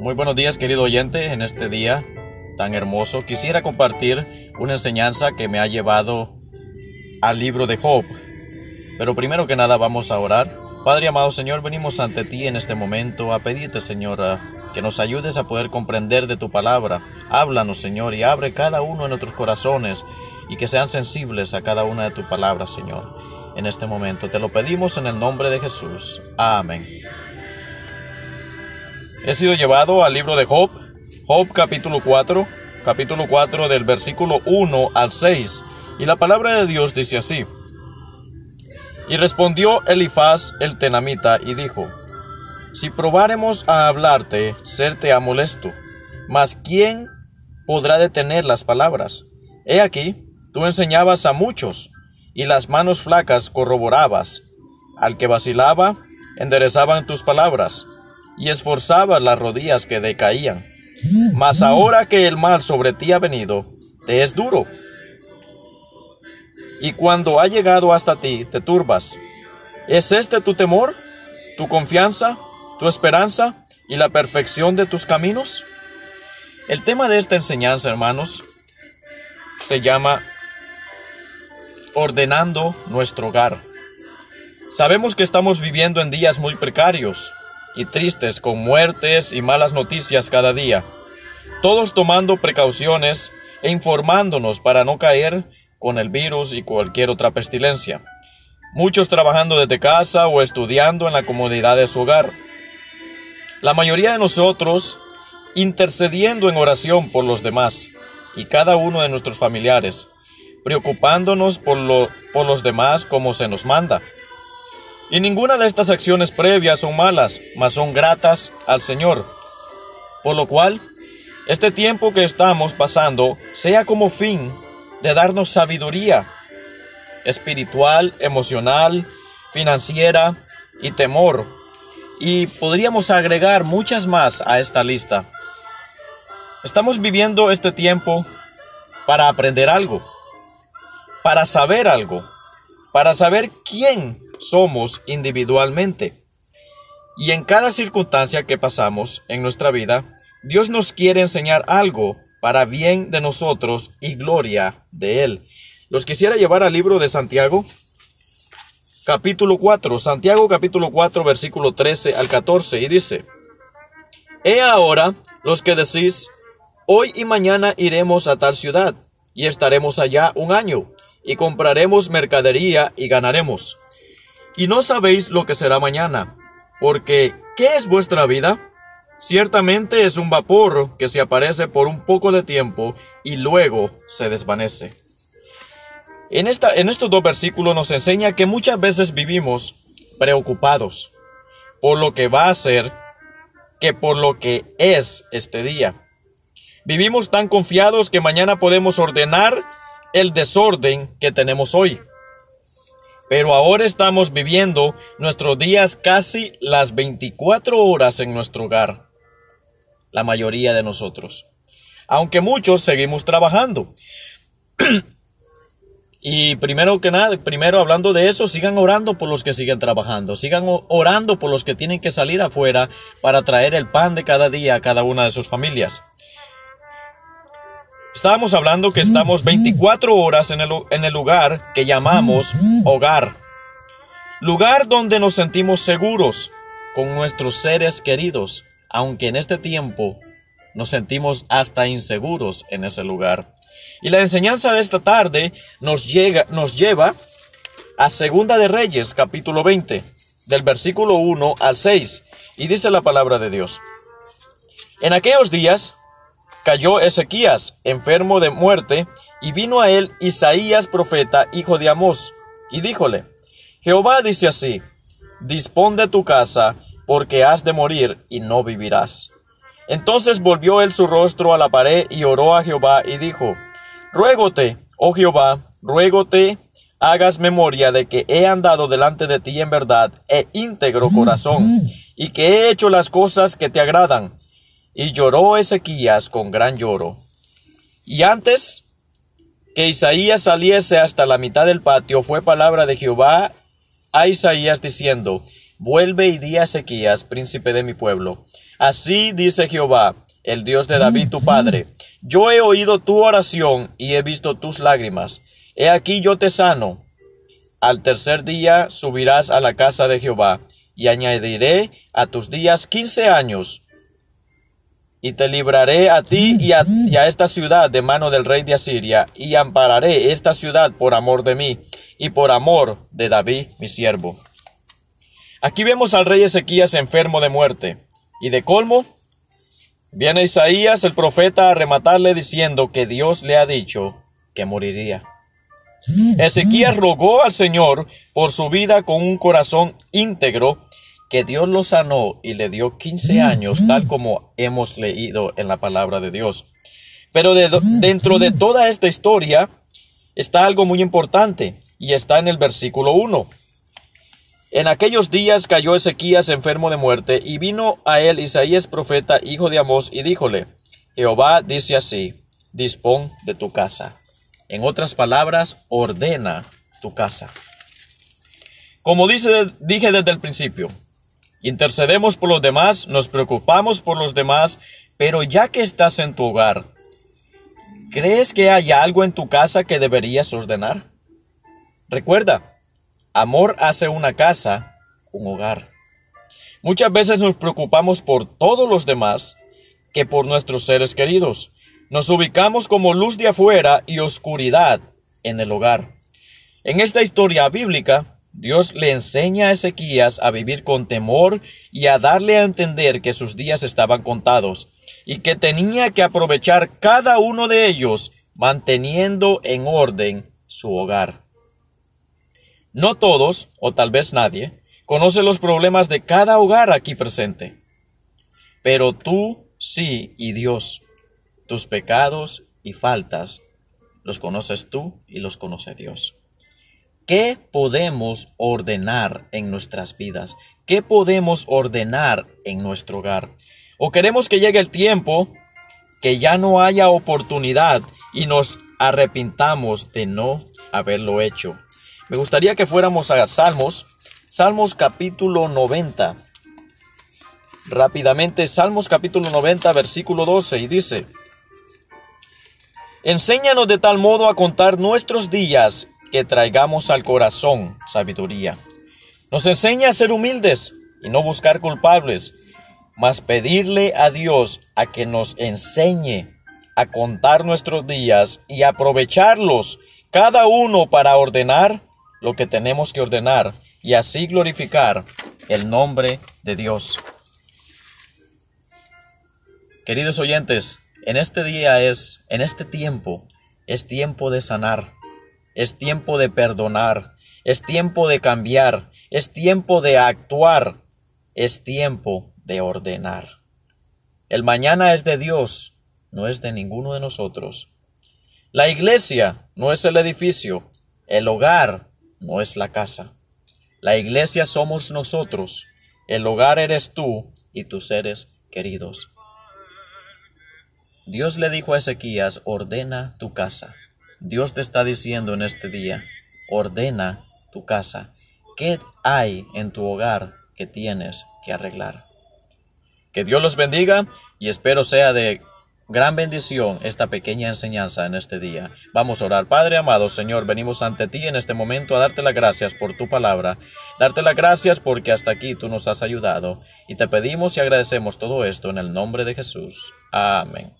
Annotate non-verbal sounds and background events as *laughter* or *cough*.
Muy buenos días querido oyente, en este día tan hermoso quisiera compartir una enseñanza que me ha llevado al libro de Job. Pero primero que nada vamos a orar. Padre amado Señor, venimos ante ti en este momento a pedirte Señor que nos ayudes a poder comprender de tu palabra. Háblanos Señor y abre cada uno de nuestros corazones y que sean sensibles a cada una de tus palabras Señor. En este momento te lo pedimos en el nombre de Jesús. Amén. He sido llevado al libro de Job, Job capítulo 4, capítulo 4 del versículo 1 al 6, y la palabra de Dios dice así. Y respondió Elifaz el tenamita y dijo, Si probáremos a hablarte, serte a molesto, mas ¿quién podrá detener las palabras? He aquí, tú enseñabas a muchos, y las manos flacas corroborabas. Al que vacilaba, enderezaban tus palabras y esforzabas las rodillas que decaían. Mas ahora que el mal sobre ti ha venido, te es duro. Y cuando ha llegado hasta ti, te turbas. ¿Es este tu temor, tu confianza, tu esperanza y la perfección de tus caminos? El tema de esta enseñanza, hermanos, se llama ordenando nuestro hogar. Sabemos que estamos viviendo en días muy precarios, y tristes con muertes y malas noticias cada día, todos tomando precauciones e informándonos para no caer con el virus y cualquier otra pestilencia. Muchos trabajando desde casa o estudiando en la comodidad de su hogar. La mayoría de nosotros intercediendo en oración por los demás y cada uno de nuestros familiares, preocupándonos por, lo, por los demás como se nos manda. Y ninguna de estas acciones previas son malas, mas son gratas al Señor. Por lo cual, este tiempo que estamos pasando sea como fin de darnos sabiduría espiritual, emocional, financiera y temor. Y podríamos agregar muchas más a esta lista. Estamos viviendo este tiempo para aprender algo, para saber algo, para saber quién somos individualmente. Y en cada circunstancia que pasamos en nuestra vida, Dios nos quiere enseñar algo para bien de nosotros y gloria de Él. Los quisiera llevar al libro de Santiago, capítulo 4, Santiago capítulo 4, versículo 13 al 14, y dice, He ahora los que decís, hoy y mañana iremos a tal ciudad, y estaremos allá un año, y compraremos mercadería y ganaremos y no sabéis lo que será mañana, porque ¿qué es vuestra vida? Ciertamente es un vapor que se aparece por un poco de tiempo y luego se desvanece. En, esta, en estos dos versículos nos enseña que muchas veces vivimos preocupados por lo que va a ser que por lo que es este día. Vivimos tan confiados que mañana podemos ordenar el desorden que tenemos hoy. Pero ahora estamos viviendo nuestros días casi las 24 horas en nuestro hogar. La mayoría de nosotros. Aunque muchos seguimos trabajando. *clears throat* y primero que nada, primero hablando de eso, sigan orando por los que siguen trabajando. Sigan orando por los que tienen que salir afuera para traer el pan de cada día a cada una de sus familias. Estábamos hablando que estamos 24 horas en el, en el lugar que llamamos hogar. Lugar donde nos sentimos seguros con nuestros seres queridos, aunque en este tiempo nos sentimos hasta inseguros en ese lugar. Y la enseñanza de esta tarde nos, llega, nos lleva a Segunda de Reyes, capítulo 20, del versículo 1 al 6, y dice la palabra de Dios. En aquellos días cayó Ezequías, enfermo de muerte, y vino a él Isaías profeta, hijo de Amós, y díjole, Jehová dice así, Dispón de tu casa, porque has de morir y no vivirás. Entonces volvió él su rostro a la pared y oró a Jehová y dijo, Ruégote, oh Jehová, ruégote, hagas memoria de que he andado delante de ti en verdad e íntegro corazón, y que he hecho las cosas que te agradan, y lloró Ezequías con gran lloro. Y antes que Isaías saliese hasta la mitad del patio, fue palabra de Jehová a Isaías diciendo, vuelve y di a Ezequías, príncipe de mi pueblo. Así dice Jehová, el Dios de David tu padre, yo he oído tu oración y he visto tus lágrimas. He aquí yo te sano. Al tercer día subirás a la casa de Jehová, y añadiré a tus días quince años. Y te libraré a ti y a, esta ciudad de mano del rey de Asiria, y ampararé esta ciudad por amor de mí, y por amor de David mi siervo. Aquí vemos al rey Ezequías enfermo de muerte, y de colmo, viene Isaías el profeta a rematarle diciendo que Dios le ha dicho que moriría. Ezequías rogó al Señor por su vida con un corazón íntegro, que Dios lo sanó y le dio 15 años, tal como hemos leído en la palabra de Dios. Pero dentro de toda esta historia está algo muy importante, y está en el versículo 1. En aquellos días cayó Ezequías enfermo de muerte, y vino a él Isaías profeta, hijo de Amós, y díjole, Jehová dice así, dispón de tu casa. En otras palabras, ordena tu casa. Como dice, dije desde el principio, intercedemos por los demás, nos preocupamos por los demás, pero ya que estás en tu hogar, ¿crees que hay algo en tu casa que deberías ordenar? Recuerda, amor hace una casa un hogar. Muchas veces nos preocupamos por todos los demás que por nuestros seres queridos. Nos ubicamos como luz de afuera y oscuridad en el hogar. En esta historia bíblica, Dios le enseña a Ezequías a vivir con temor y a darle a entender que sus días estaban contados y que tenía que aprovechar cada uno de ellos manteniendo en orden su hogar. No todos, o tal vez nadie, conoce los problemas de cada hogar aquí presente. Pero tú sí y Dios tus pecados y faltas los conoces tú y los conoce Dios. ¿Qué podemos ordenar en nuestras vidas? ¿Qué podemos ordenar en nuestro hogar? ¿O queremos que llegue el tiempo que ya no haya oportunidad y nos arrepintamos de no haberlo hecho? Me gustaría que fuéramos a Salmos, Salmos capítulo 90. Rápidamente, Salmos capítulo 90, versículo 12, y dice, Enséñanos de tal modo a contar nuestros días que traigamos al corazón sabiduría. Nos enseña a ser humildes y no buscar culpables, mas pedirle a Dios a que nos enseñe a contar nuestros días y aprovecharlos cada uno para ordenar lo que tenemos que ordenar y así glorificar el nombre de Dios. Queridos oyentes, en este día es, en este tiempo, es tiempo de sanar, es tiempo de perdonar, es tiempo de cambiar, es tiempo de actuar, es tiempo de ordenar. El mañana es de Dios, no es de ninguno de nosotros. La iglesia no es el edificio, el hogar no es la casa. La iglesia somos nosotros, el hogar eres tú y tus seres queridos. Dios le dijo a Ezequías, ordena tu casa. Dios te está diciendo en este día, ordena tu casa. ¿Qué hay en tu hogar que tienes que arreglar? Que Dios los bendiga y espero sea de gran bendición esta pequeña enseñanza en este día. Vamos a orar. Padre amado, Señor, venimos ante ti en este momento a darte las gracias por tu palabra, darte las gracias porque hasta aquí tú nos has ayudado y te pedimos y agradecemos todo esto en el nombre de Jesús. Amén.